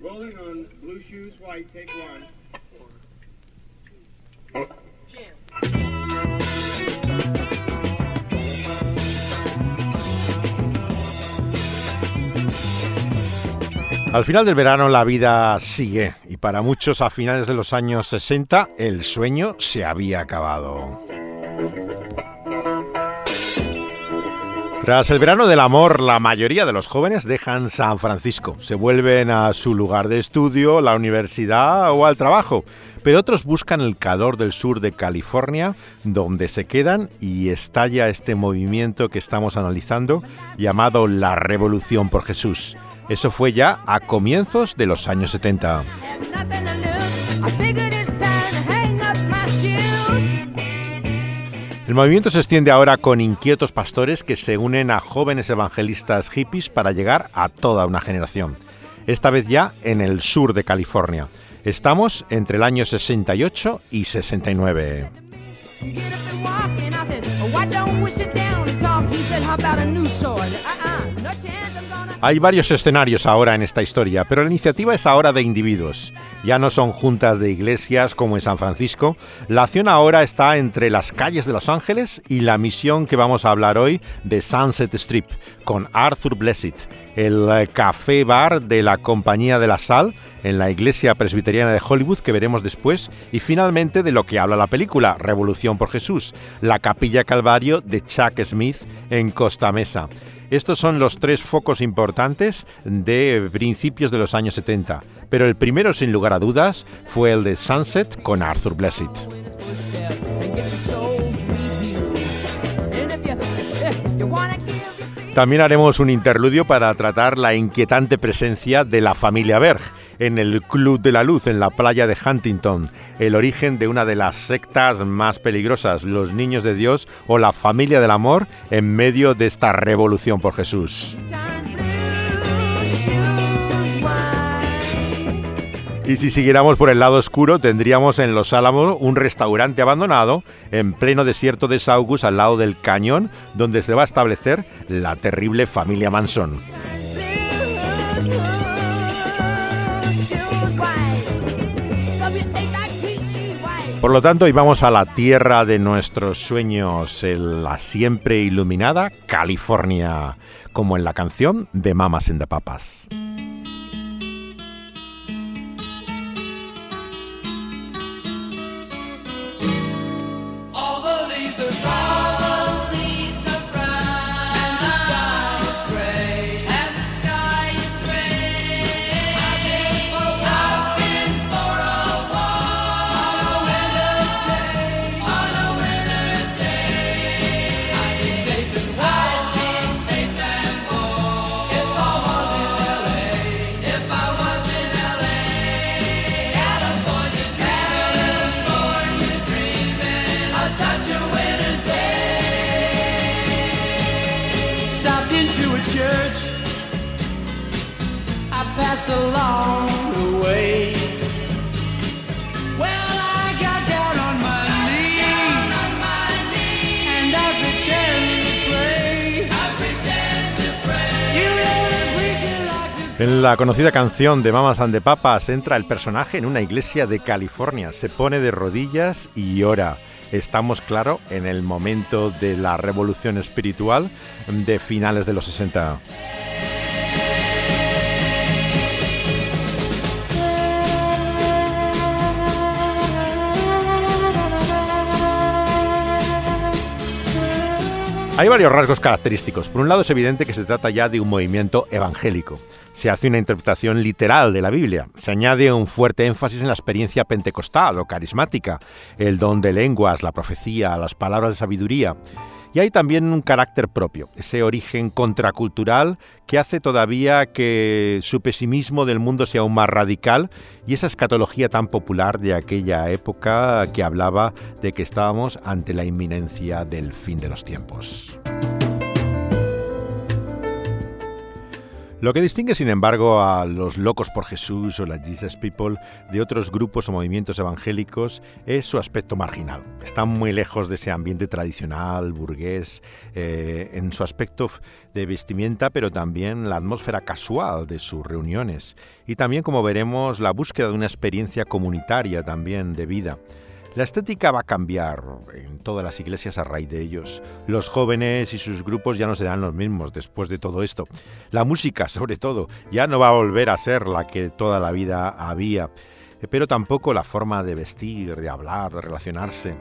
Rolling on blue shoes, white, take one. Al final del verano la vida sigue y para muchos a finales de los años 60 el sueño se había acabado. Tras el verano del amor, la mayoría de los jóvenes dejan San Francisco, se vuelven a su lugar de estudio, la universidad o al trabajo, pero otros buscan el calor del sur de California, donde se quedan y estalla este movimiento que estamos analizando llamado la Revolución por Jesús. Eso fue ya a comienzos de los años 70. El movimiento se extiende ahora con inquietos pastores que se unen a jóvenes evangelistas hippies para llegar a toda una generación. Esta vez ya en el sur de California. Estamos entre el año 68 y 69. Hay varios escenarios ahora en esta historia, pero la iniciativa es ahora de individuos. Ya no son juntas de iglesias como en San Francisco. La acción ahora está entre las calles de Los Ángeles y la misión que vamos a hablar hoy de Sunset Strip, con Arthur Blessed, el café bar de la Compañía de la Sal en la iglesia presbiteriana de Hollywood que veremos después, y finalmente de lo que habla la película, Revolución por Jesús, la capilla Calvario de Chuck Smith en Costa Mesa. Estos son los tres focos importantes de principios de los años 70, pero el primero sin lugar a dudas fue el de Sunset con Arthur Blessed. También haremos un interludio para tratar la inquietante presencia de la familia Berg en el Club de la Luz en la playa de Huntington, el origen de una de las sectas más peligrosas, los Niños de Dios o la Familia del Amor en medio de esta revolución por Jesús. Y si siguiéramos por el lado oscuro, tendríamos en Los Álamos un restaurante abandonado en pleno desierto de Saugus al lado del cañón, donde se va a establecer la terrible familia Manson. Por lo tanto, hoy vamos a la tierra de nuestros sueños, la siempre iluminada California, como en la canción de Mamas en the Papas. En la conocida canción de Mamas and the Papas entra el personaje en una iglesia de California, se pone de rodillas y ora. Estamos, claro, en el momento de la revolución espiritual de finales de los 60. Hay varios rasgos característicos. Por un lado es evidente que se trata ya de un movimiento evangélico. Se hace una interpretación literal de la Biblia. Se añade un fuerte énfasis en la experiencia pentecostal o carismática, el don de lenguas, la profecía, las palabras de sabiduría. Y hay también un carácter propio, ese origen contracultural que hace todavía que su pesimismo del mundo sea aún más radical y esa escatología tan popular de aquella época que hablaba de que estábamos ante la inminencia del fin de los tiempos. Lo que distingue, sin embargo, a los locos por Jesús o las Jesus People de otros grupos o movimientos evangélicos es su aspecto marginal. Están muy lejos de ese ambiente tradicional, burgués, eh, en su aspecto de vestimenta, pero también la atmósfera casual de sus reuniones. Y también, como veremos, la búsqueda de una experiencia comunitaria también de vida. La estética va a cambiar en todas las iglesias a raíz de ellos. Los jóvenes y sus grupos ya no serán los mismos después de todo esto. La música, sobre todo, ya no va a volver a ser la que toda la vida había, pero tampoco la forma de vestir, de hablar, de relacionarse.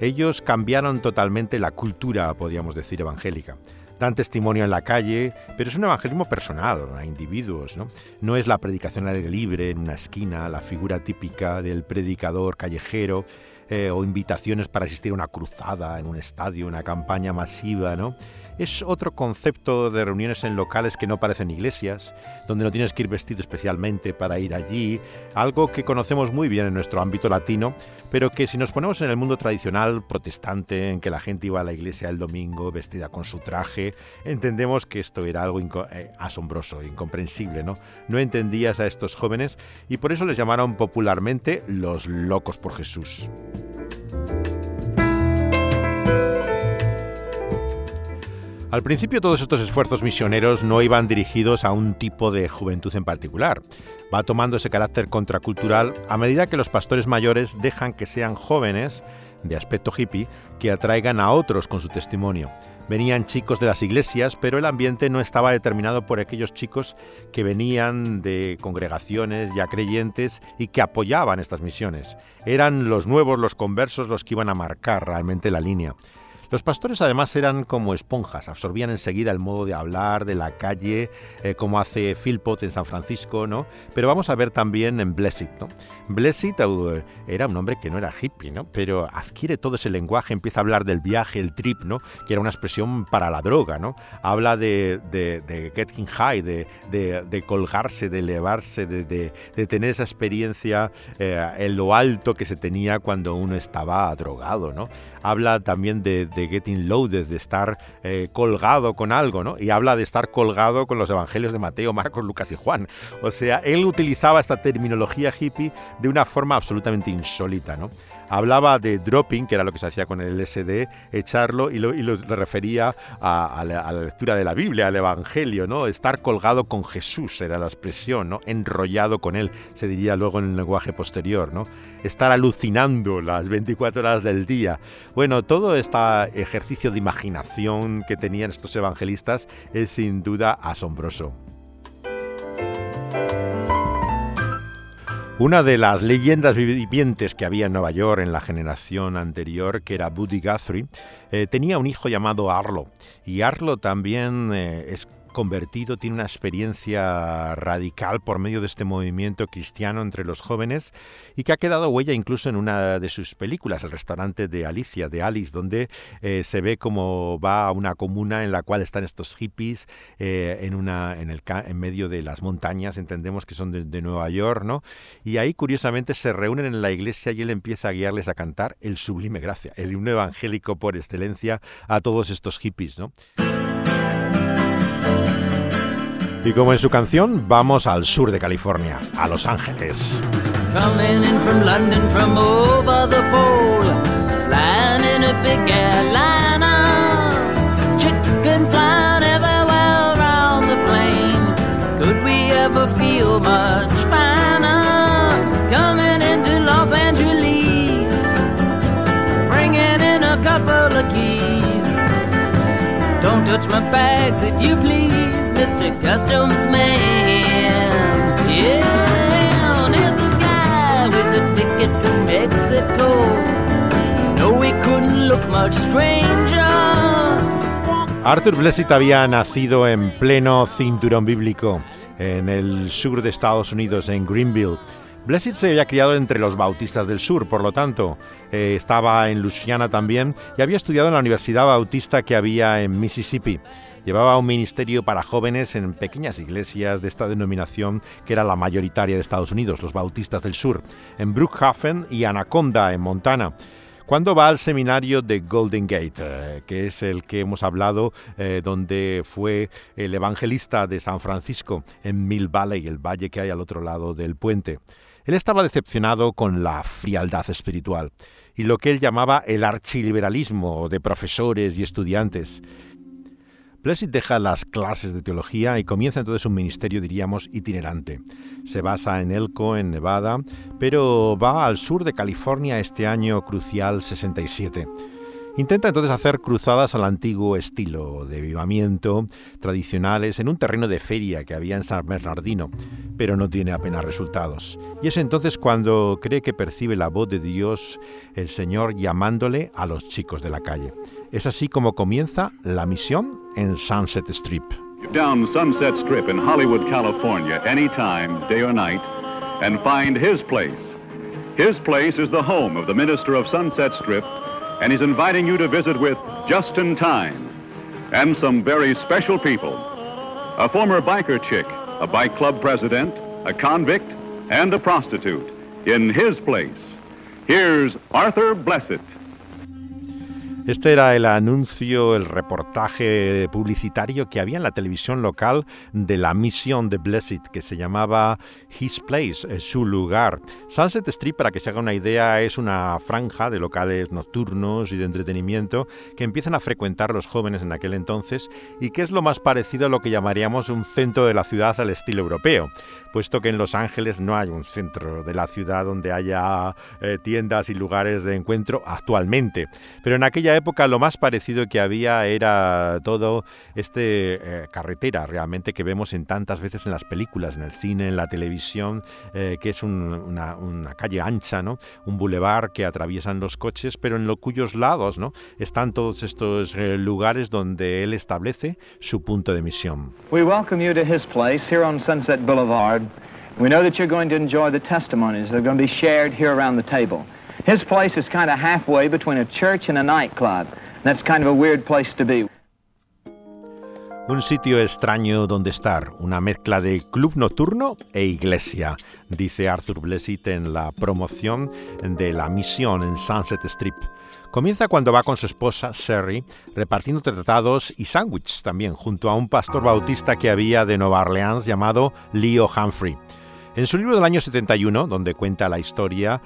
Ellos cambiaron totalmente la cultura, podríamos decir, evangélica dan testimonio en la calle, pero es un evangelismo personal, a individuos. ¿no? no es la predicación al aire libre en una esquina, la figura típica del predicador callejero, eh, o invitaciones para asistir a una cruzada en un estadio, una campaña masiva, ¿no? Es otro concepto de reuniones en locales que no parecen iglesias, donde no tienes que ir vestido especialmente para ir allí, algo que conocemos muy bien en nuestro ámbito latino, pero que si nos ponemos en el mundo tradicional protestante, en que la gente iba a la iglesia el domingo vestida con su traje, entendemos que esto era algo eh, asombroso, incomprensible, ¿no? No entendías a estos jóvenes y por eso les llamaron popularmente los locos por Jesús. Al principio todos estos esfuerzos misioneros no iban dirigidos a un tipo de juventud en particular. Va tomando ese carácter contracultural a medida que los pastores mayores dejan que sean jóvenes, de aspecto hippie, que atraigan a otros con su testimonio. Venían chicos de las iglesias, pero el ambiente no estaba determinado por aquellos chicos que venían de congregaciones ya creyentes y que apoyaban estas misiones. Eran los nuevos, los conversos, los que iban a marcar realmente la línea. Los pastores además eran como esponjas, absorbían enseguida el modo de hablar de la calle, eh, como hace Philpott en San Francisco, ¿no? Pero vamos a ver también en Blessed, ¿no? Blessed uh, era un hombre que no era hippie, ¿no? Pero adquiere todo ese lenguaje, empieza a hablar del viaje, el trip, ¿no? Que era una expresión para la droga, ¿no? Habla de, de, getting high, de, colgarse, de elevarse, de, tener esa experiencia eh, en lo alto que se tenía cuando uno estaba drogado, ¿no? Habla también de de getting loaded, de estar eh, colgado con algo, ¿no? Y habla de estar colgado con los evangelios de Mateo, Marcos, Lucas y Juan. O sea, él utilizaba esta terminología hippie de una forma absolutamente insólita, ¿no? Hablaba de dropping, que era lo que se hacía con el LSD, echarlo y lo, y lo refería a, la, lectura de la Biblia, al Evangelio, ¿no? Estar colgado con Jesús era la expresión, ¿no? Enrollado con él, se diría luego en el lenguaje posterior, ¿no? Estar alucinando las 24 horas del día. Bueno, todo este ejercicio de imaginación que tenían estos evangelistas es sin duda asombroso. Una de las leyendas vivientes que había en Nueva York en la generación anterior, que era Buddy Guthrie, eh, tenía un hijo llamado Arlo. Y Arlo también eh, es convertido, tiene una experiencia radical por medio de este movimiento cristiano entre los jóvenes y que ha quedado huella incluso en una de sus películas, El restaurante de Alicia, de Alice, donde eh, se ve cómo va a una comuna en la cual están estos hippies eh, en, una, en, el, en medio de las montañas, entendemos que son de, Nueva York, ¿no? Y ahí curiosamente se reúnen en la iglesia y él empieza a guiarles a cantar el sublime gracia, el himno evangélico por excelencia a todos estos hippies, ¿no? Y como en su canción, vamos al sur de California, a Los Ángeles. Coming in from London from over the pole, flying in a big airliner, chicken flying everywhere around the plane. Could we ever feel much touch my bags if you please. Mr. Customs Man. Yeah, there's a guy with a ticket to Mexico. No, he couldn't look much stranger. Arthur Blessitt había nacido en pleno cinturón bíblico en el sur de Estados Unidos, en Greenville. Blessitt se había criado entre los bautistas del sur, por lo tanto, eh, estaba en Louisiana también y había estudiado en la Universidad Bautista que había en Mississippi. Llevaba un ministerio para jóvenes en pequeñas iglesias de esta denominación que era la mayoritaria de Estados Unidos, los Bautistas del Sur, en Brookhaven y Anaconda, en Montana. cuando va al seminario de Golden Gate, eh, que es el que hemos hablado, eh, donde fue el evangelista de San Francisco en Mill Valley, el valle que hay al otro lado del puente. Él estaba decepcionado con la frialdad espiritual y lo que él llamaba el archiliberalismo de profesores y estudiantes. Blessed deja las clases de teología y comienza entonces un ministerio, diríamos, itinerante. Se basa en Elko, en Nevada, pero va al sur de California este año crucial 67. Intenta entonces hacer cruzadas al antiguo estilo de vivamiento tradicionales en un terreno de feria que había en San Bernardino, pero no tiene apenas resultados. Y es entonces cuando cree que percibe la voz de Dios, el Señor llamándole a los chicos de la calle. Es así como comienza la misión en Sunset Strip. Down Sunset Strip in Hollywood, California, anytime, day or night, and find his place. His place is the home of the minister of Sunset Strip and he's inviting you to visit with just in time and some very special people. A former biker chick, a bike club president, a convict, and a prostitute in his place. Here's Arthur Blessett. Este era el anuncio, el reportaje publicitario que había en la televisión local de la misión de Blessed, que se llamaba His Place, eh, su lugar. Sunset Street, para que se haga una idea, es una franja de locales nocturnos y de entretenimiento que empiezan a frecuentar los jóvenes en aquel entonces y que es lo más parecido a lo que llamaríamos un centro de la ciudad al estilo europeo, puesto que en Los Ángeles no hay un centro de la ciudad donde haya eh, tiendas y lugares de encuentro actualmente. Pero en aquella época lo más parecido que había era todo este eh, carretera realmente que vemos en tantas veces en las películas, en el cine, en la televisión, eh, que es una, calle ancha, ¿no? un bulevar que atraviesan los coches, pero en lo cuyos lados ¿no? están todos estos eh, lugares donde él establece su punto de misión. We welcome you to his place here on Sunset Boulevard. We know that you're going to enjoy the testimonies that are going to be shared here around the table. His place is kind of halfway between a church and a nightclub. That's kind of a weird place to be. Un sitio extraño donde estar, una mezcla de club nocturno e iglesia, dice Arthur Blessitt en la promoción de la misión en Sunset Strip. Comienza cuando va con su esposa Sherry repartiendo tratados y sándwiches también junto a un pastor bautista que había de Nueva Orleans llamado Leo Humphrey. En su libro del año 71, donde cuenta la historia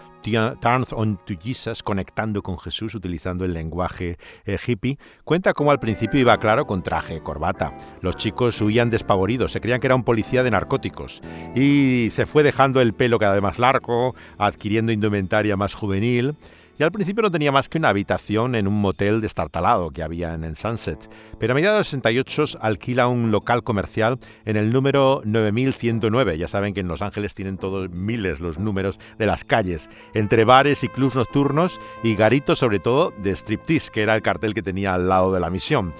Turns on to Jesus, conectando con Jesús utilizando el lenguaje eh, hippie, cuenta cómo al principio iba claro con traje corbata. Los chicos huían despavoridos, se creían que era un policía de narcóticos y se fue dejando el pelo cada vez más largo, adquiriendo indumentaria más juvenil y al principio no tenía más que una habitación en un motel destartalado que había en el Sunset, pero a mediados de 68 alquila un local comercial en el número 9109. Ya saben que en Los Ángeles tienen todos miles los números de las calles, entre bares y clubs nocturnos y garitos sobre todo de striptease, que era el cartel que tenía al lado de la misión.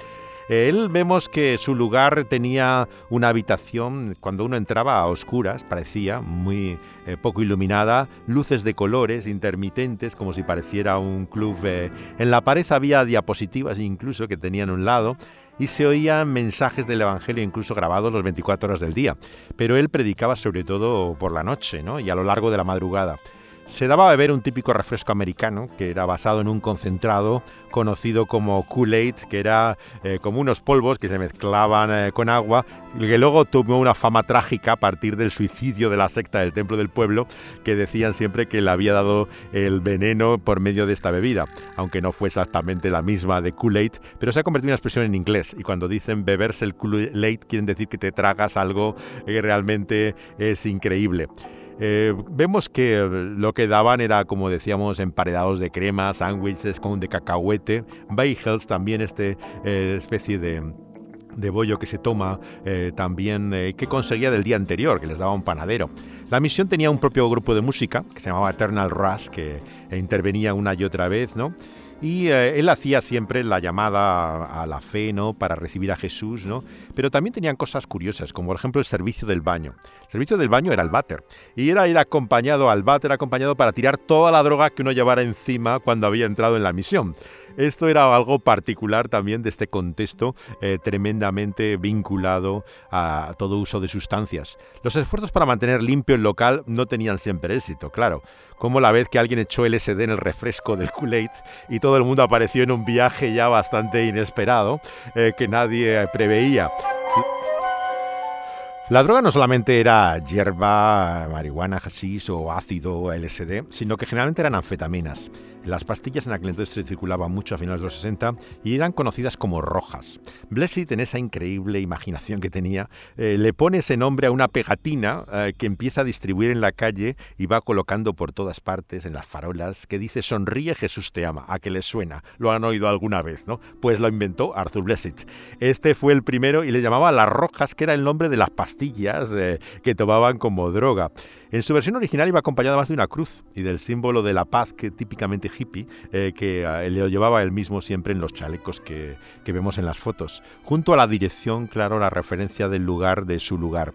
Él vemos que su lugar tenía una habitación, cuando uno entraba a oscuras, parecía muy eh, poco iluminada, luces de colores intermitentes, como si pareciera un club. Eh, en la pared había diapositivas incluso que tenían un lado y se oían mensajes del Evangelio incluso grabados los 24 horas del día. Pero él predicaba sobre todo por la noche ¿no? y a lo largo de la madrugada. Se daba a beber un típico refresco americano que era basado en un concentrado conocido como Kool-Aid, que era eh, como unos polvos que se mezclaban eh, con agua, que luego tuvo una fama trágica a partir del suicidio de la secta del Templo del Pueblo, que decían siempre que le había dado el veneno por medio de esta bebida, aunque no fue exactamente la misma de Kool-Aid, pero se ha convertido en una expresión en inglés, y cuando dicen beberse el Kool-Aid quieren decir que te tragas algo que realmente es increíble. Eh, vemos que lo que daban era, como decíamos, emparedados de crema, sándwiches con de cacahuete, bagels, también este eh, especie de de bollo que se toma eh, también que conseguía del día anterior, que les daba un panadero. La misión tenía un propio grupo de música que se llamaba Eternal Rush, que intervenía una y otra vez, ¿no? Y eh, él hacía siempre la llamada a la fe, ¿no? Para recibir a Jesús, ¿no? Pero también tenían cosas curiosas, como por ejemplo el servicio del baño. El servicio del baño era el váter. Y era ir acompañado al váter, acompañado para tirar toda la droga que uno llevara encima cuando había entrado en la misión. Esto era algo particular también de este contexto eh, tremendamente vinculado a todo uso de sustancias. Los esfuerzos para mantener limpio el local no tenían siempre éxito, claro. Como la vez que alguien echó LSD en el refresco del Kool-Aid y todo el mundo apareció en un viaje ya bastante inesperado eh, que nadie preveía. La droga no solamente era hierba, marihuana, hashish o ácido LSD, sino que generalmente eran anfetaminas. Las pastillas en aquel entonces circulaban mucho a finales de los 60 y eran conocidas como rojas. Blessed, en esa increíble imaginación que tenía, eh, le pone ese nombre a una pegatina eh, que empieza a distribuir en la calle y va colocando por todas partes, en las farolas, que dice Sonríe Jesús te ama. ¿A que les suena? Lo han oído alguna vez, ¿no? Pues lo inventó Arthur Blessed. Este fue el primero y le llamaba las rojas, que era el nombre de las pastillas eh, que tomaban como droga. En su versión original iba acompañada más de una cruz y del símbolo de la paz que típicamente hippie eh, que eh, le llevaba él mismo siempre en los chalecos que, que vemos en las fotos. Junto a la dirección, claro, la referencia del lugar de su lugar.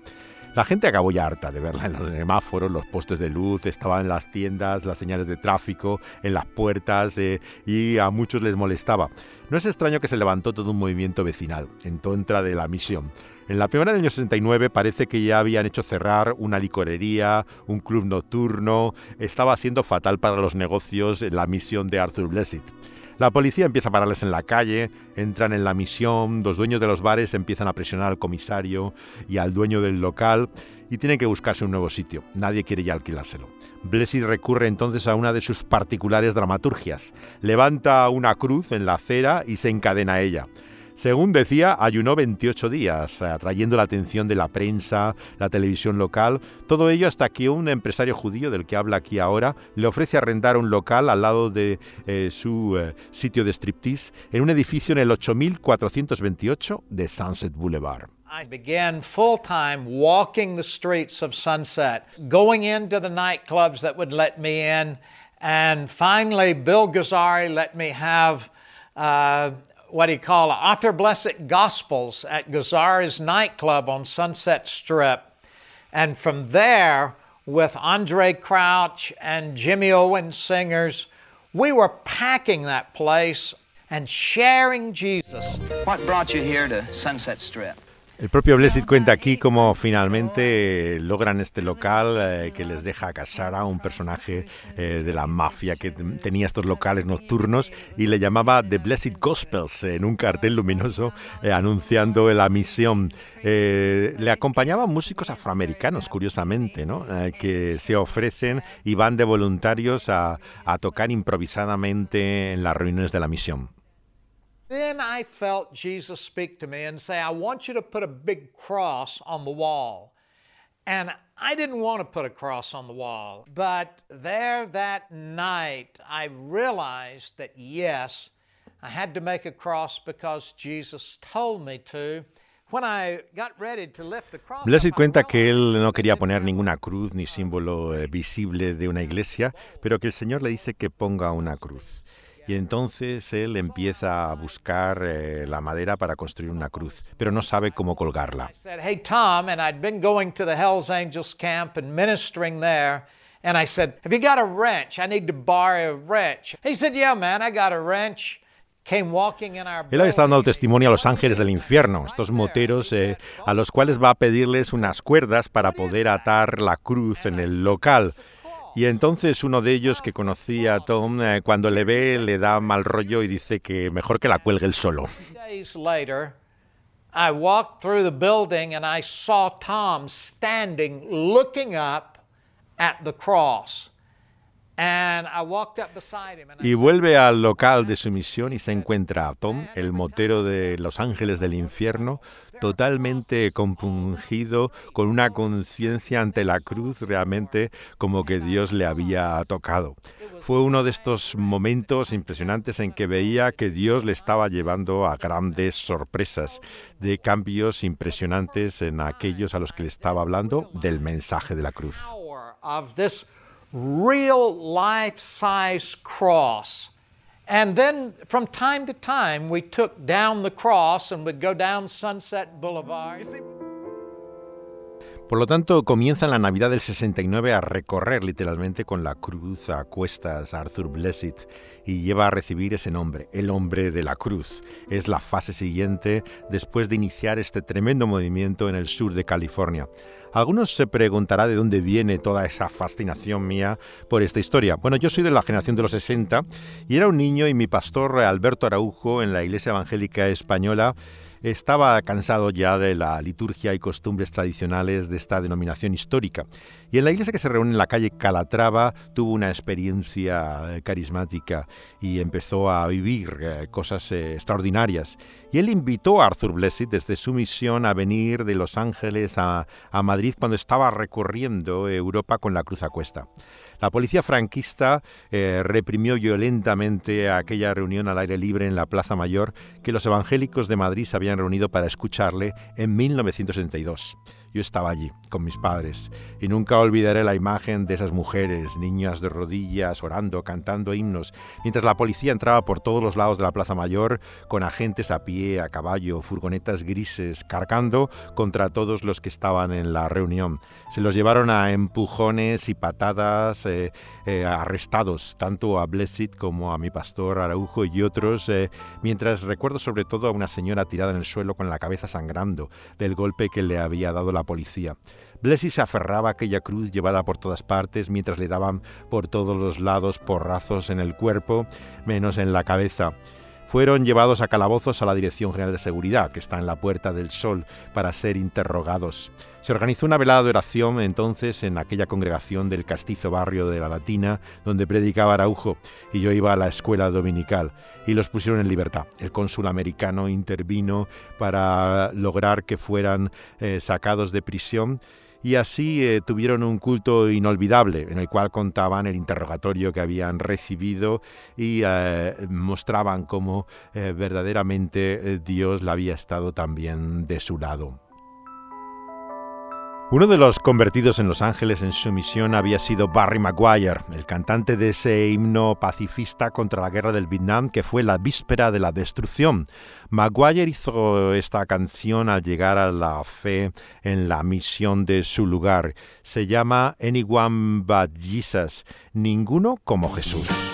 La gente acabó ya harta de verla en los semáforos, los postes de luz, estaban en las tiendas, las señales de tráfico, en las puertas eh, y a muchos les molestaba. No es extraño que se levantó todo un movimiento vecinal en contra de la misión. En la primera del año 69 parece que ya habían hecho cerrar una licorería, un club nocturno, estaba siendo fatal para los negocios la misión de Arthur Blessed. La policía empieza a pararles en la calle, entran en la misión, los dueños de los bares empiezan a presionar al comisario y al dueño del local y tienen que buscarse un nuevo sitio. Nadie quiere ya alquilárselo. Blessed recurre entonces a una de sus particulares dramaturgias. Levanta una cruz en la acera y se encadena a ella. Según decía, ayunó 28 días, atrayendo la atención de la prensa, la televisión local, todo ello hasta que un empresario judío del que habla aquí ahora le ofrece arrendar un local al lado de eh, su eh, sitio de striptease en un edificio en el 8428 de Sunset Boulevard. I began full time walking the streets of Sunset, going into the nightclubs that would let me in, and finally Bill let me have uh, what he called Author Blessed Gospels at Gazzari's nightclub on Sunset Strip. And from there, with Andre Crouch and Jimmy Owens singers, we were packing that place and sharing Jesus. What brought you here to Sunset Strip? El propio Blessed cuenta aquí cómo finalmente logran este local eh, que les deja casar a un personaje eh, de la mafia que tenía estos locales nocturnos y le llamaba The Blessed Gospels en un cartel luminoso eh, anunciando la misión. le acompañaban músicos afroamericanos, curiosamente, ¿no? que se ofrecen y van de voluntarios a, a tocar improvisadamente en las reuniones de la misión. Then I felt Jesus speak to me and say, I want you to put a big cross on the wall. And I didn't want to put a cross on the wall. But there that night, I realized that yes, I had to make a cross because Jesus told me to. Blessed cuenta que él no quería poner ninguna cruz ni símbolo eh, visible de una iglesia, pero que el Señor le dice que ponga una cruz. Y entonces él empieza a buscar eh, la madera para construir una cruz, pero no sabe cómo colgarla. Hey Tom, and I'd been going to the Hells Angels camp and ministering there. And I said, Have you got a wrench? I need to borrow a wrench. He said, Yeah, man, I got a wrench. Él había estado dando testimonio a los ángeles del infierno, estos moteros eh, a los cuales va a pedirles unas cuerdas para poder atar la cruz en el local. Y entonces uno de ellos que conocía a Tom, eh, cuando le ve, le da mal rollo y dice que mejor que la cuelgue él solo. I walked through the building and I saw Tom standing looking up at the cross. Y vuelve al local de su misión y se encuentra a Tom, el motero de Los Ángeles del Infierno, totalmente compungido, con una conciencia ante la cruz realmente como que Dios le había tocado. Fue uno de estos momentos impresionantes en que veía que Dios le estaba llevando a grandes sorpresas, de cambios impresionantes en aquellos a los que le estaba hablando del mensaje de la cruz. And then from time to time, we took down the cross and would go down Sunset Boulevard. Por lo tanto, comienza en la Navidad del 69 a recorrer literalmente con la cruz a cuestas Arthur Blessed y lleva a recibir ese nombre, el hombre de la cruz. Es la fase siguiente después de iniciar este tremendo movimiento en el sur de California. Algunos se preguntará de dónde viene toda esa fascinación mía por esta historia. Bueno, yo soy de la generación de los 60 y era un niño y mi pastor Alberto Araujo en la Iglesia Evangélica Española estaba cansado ya de la liturgia y costumbres tradicionales de esta denominación histórica. Y en la iglesia que se reúne en la calle Calatrava tuvo una experiencia eh, carismática y empezó a vivir eh, cosas eh, extraordinarias. Y él invitó a Arthur Blessed desde su misión a venir de Los Ángeles a, Madrid cuando estaba recorriendo Europa con la cruz a cuesta. La policía franquista eh, reprimió violentamente aquella reunión al aire libre en la Plaza Mayor que los evangélicos de Madrid se habían reunido para escucharle en 1972. Yo estaba allí con mis padres y nunca olvidaré la imagen de esas mujeres, niñas de rodillas, orando, cantando himnos, mientras la policía entraba por todos los lados de la Plaza Mayor con agentes a pie, a caballo, furgonetas grises, cargando contra todos los que estaban en la reunión. Se los llevaron a empujones y patadas, eh, eh, arrestados, tanto a Blessed como a mi pastor Araujo y otros, eh, mientras recuerdo sobre todo a una señora tirada en el suelo con la cabeza sangrando del golpe que le había dado la policía. Blessy se aferraba a aquella cruz llevada por todas partes mientras le daban por todos los lados porrazos en el cuerpo, menos en la cabeza. Fueron llevados a calabozos a la Dirección General de Seguridad, que está en la Puerta del Sol, para ser interrogados. Se organizó una velada de oración entonces en aquella congregación del castizo barrio de la Latina, donde predicaba Araujo, y yo iba a la escuela dominical, y los pusieron en libertad. El cónsul americano intervino para lograr que fueran eh, sacados de prisión y así eh, tuvieron un culto inolvidable en el cual contaban el interrogatorio que habían recibido y eh, mostraban cómo verdaderamente Dios la había estado también de su lado. Uno de los convertidos en Los Ángeles en su misión había sido Barry Maguire, el cantante de ese himno pacifista contra la guerra del Vietnam que fue la víspera de la destrucción. Maguire hizo esta canción al llegar a la fe en la misión de su lugar. Se llama Anyone But Jesus, ninguno como Jesús.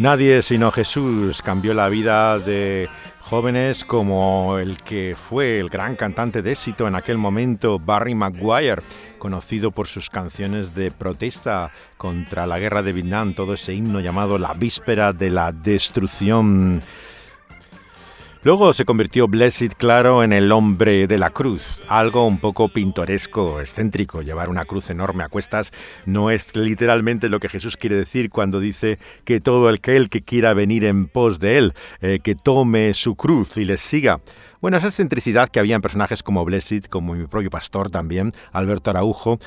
Nadie sino Jesús cambió la vida de jóvenes como el que fue el gran cantante de éxito en aquel momento, Barry Maguire, conocido por sus canciones de protesta contra la guerra de Vietnam, todo ese himno llamado La víspera de la destrucción. Luego se convirtió Blessed, claro, en el hombre de la cruz, algo un poco pintoresco, excéntrico. Llevar una cruz enorme a cuestas no es literalmente lo que Jesús quiere decir cuando dice que todo el que, que quiera venir en pos de él, eh, que tome su cruz y les siga. Bueno, esa excentricidad que había en personajes como Blessed, como mi propio pastor también, Alberto Araujo,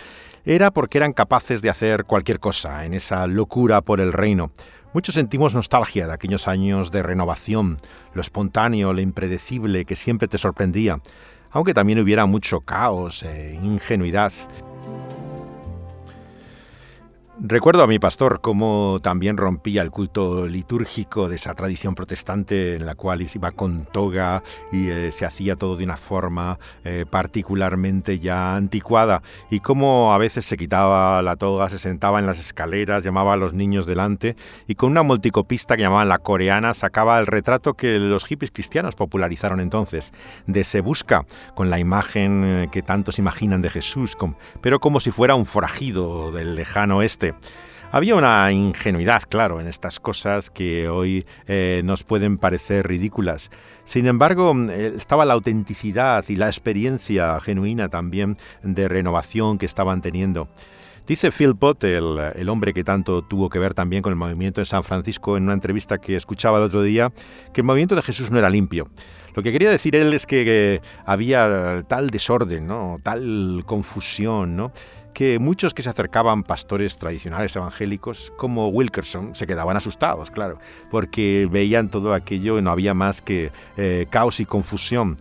era porque eran capaces de hacer cualquier cosa en esa locura por el reino. Muchos sentimos nostalgia de aquellos años de renovación, lo espontáneo, lo impredecible que siempre te sorprendía, aunque también hubiera mucho caos e ingenuidad. Recuerdo a mi pastor cómo también rompía el culto litúrgico de esa tradición protestante en la cual iba con toga y eh, se hacía todo de una forma eh, particularmente ya anticuada. Y cómo a veces se quitaba la toga, se sentaba en las escaleras, llamaba a los niños delante y con una multicopista que llamaban la coreana sacaba el retrato que los hippies cristianos popularizaron entonces de Se Busca, con la imagen eh, que tantos imaginan de Jesús, pero como si fuera un forajido del lejano oeste había una ingenuidad, claro, en estas cosas que hoy eh, nos pueden parecer ridículas. Sin embargo, eh, estaba la autenticidad y la experiencia genuina también de renovación que estaban teniendo. Dice Phil Pott, el, hombre que tanto tuvo que ver también con el movimiento en San Francisco, en una entrevista que escuchaba el otro día, que el movimiento de Jesús no era limpio. Lo que quería decir él es que, había tal desorden, ¿no? tal confusión, ¿no? Que muchos que se acercaban pastores tradicionales evangélicos como Wilkerson se quedaban asustados, claro, porque veían todo aquello y no había más que eh, caos y confusión.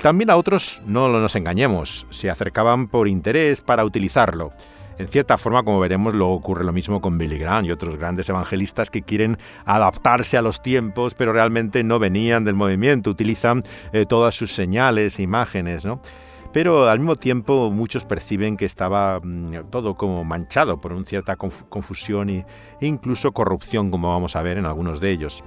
también a otros, no nos engañemos, se acercaban por interés para utilizarlo. En cierta forma, como veremos, luego ocurre lo mismo con Billy Graham y otros grandes evangelistas que quieren adaptarse a los tiempos, pero realmente no venían del movimiento, utilizan eh, todas sus señales, imágenes, ¿no? Pero al mismo tiempo muchos perciben que estaba mm, todo como manchado por una cierta confusión e incluso corrupción, como vamos a ver en algunos de ellos.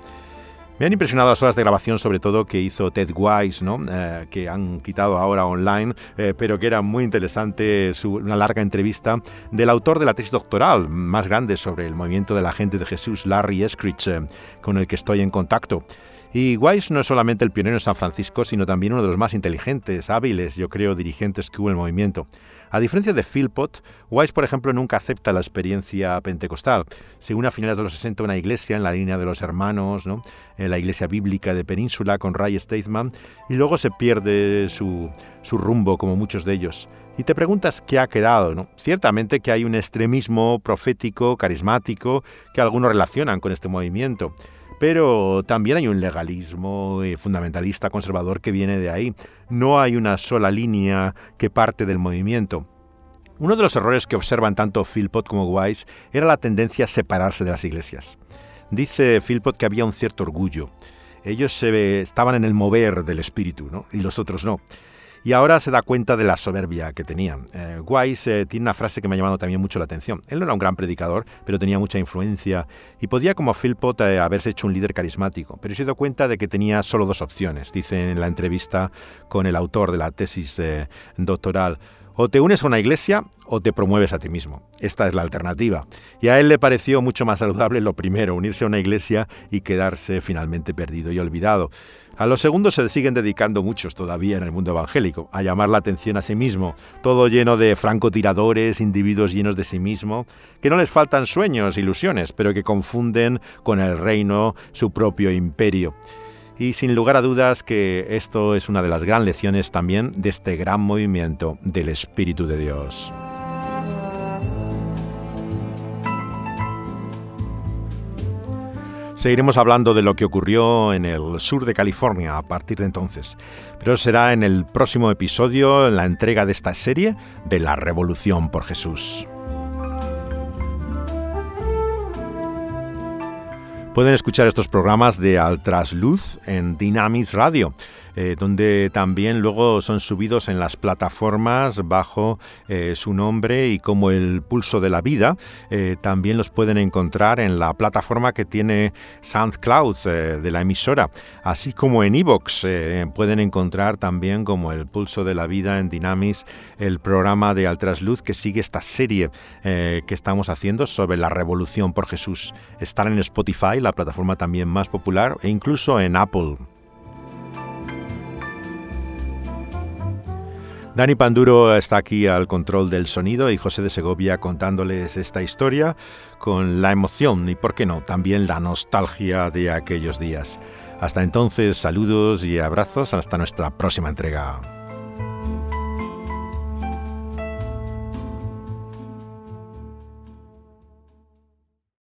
Me han impresionado las horas de grabación, sobre todo que hizo Ted Wise, ¿no? Eh, que han quitado ahora online, eh, pero que era muy interesante una larga entrevista del autor de la tesis doctoral más grande sobre el movimiento de la gente de Jesús, Larry Eskridge, eh, con el que estoy en contacto. Y Wise no es solamente el pionero en San Francisco, sino también uno de los más inteligentes, hábiles, yo creo, dirigentes que hubo en el movimiento. A diferencia de Philpott, Wise, por ejemplo, nunca acepta la experiencia pentecostal. Según a finales de los 60, una iglesia en la línea de los hermanos, ¿no? en la iglesia bíblica de Península con Ray Statham, y luego se pierde su, su rumbo, como muchos de ellos. Y te preguntas qué ha quedado. ¿no? Ciertamente que hay un extremismo profético, carismático, que algunos relacionan con este movimiento pero también hay un legalismo eh, fundamentalista conservador que viene de ahí. No hay una sola línea que parte del movimiento. Uno de los errores que observan tanto Philpott como Wise era la tendencia a separarse de las iglesias. Dice Philpott que había un cierto orgullo. Ellos se, estaban en el mover del espíritu ¿no? y los otros no y ahora se da cuenta de la soberbia que tenían. Eh, eh, tiene una frase que me ha llamado también mucho la atención. Él no era un gran predicador, pero tenía mucha influencia y podía, como Philpott, eh, haberse hecho un líder carismático, pero se dio cuenta de que tenía solo dos opciones, dice en la entrevista con el autor de la tesis doctoral. O te unes a una iglesia o te promueves a ti mismo. Esta es la alternativa. Y a él le pareció mucho más saludable lo primero, unirse a una iglesia y quedarse finalmente perdido y olvidado. A los segundos se siguen dedicando muchos todavía en el mundo evangélico, a llamar la atención a sí mismo, todo lleno de francotiradores, individuos llenos de sí mismo, que no les faltan sueños, ilusiones, pero que confunden con el reino su propio imperio. Y sin lugar a dudas que esto es una de las grandes lecciones también de este gran movimiento del Espíritu de Dios. Seguiremos hablando de lo que ocurrió en el sur de California a partir de entonces, pero será en el próximo episodio, en la entrega de esta serie de la Revolución por Jesús. Pueden escuchar estos programas de Altrasluz en Dynamis Radio. Eh, donde también luego son subidos en las plataformas bajo eh, su nombre y como el pulso de la vida. Eh, también los pueden encontrar en la plataforma que tiene SoundCloud de la emisora, así como en Evox. pueden encontrar también como el pulso de la vida en Dynamis el programa de Altrasluz que sigue esta serie que estamos haciendo sobre la revolución por Jesús. Están en Spotify, la plataforma también más popular, e incluso en Apple. Dani Panduro está aquí al control del sonido y José de Segovia contándoles esta historia con la emoción y, por qué no, también la nostalgia de aquellos días. Hasta entonces, saludos y abrazos hasta nuestra próxima entrega.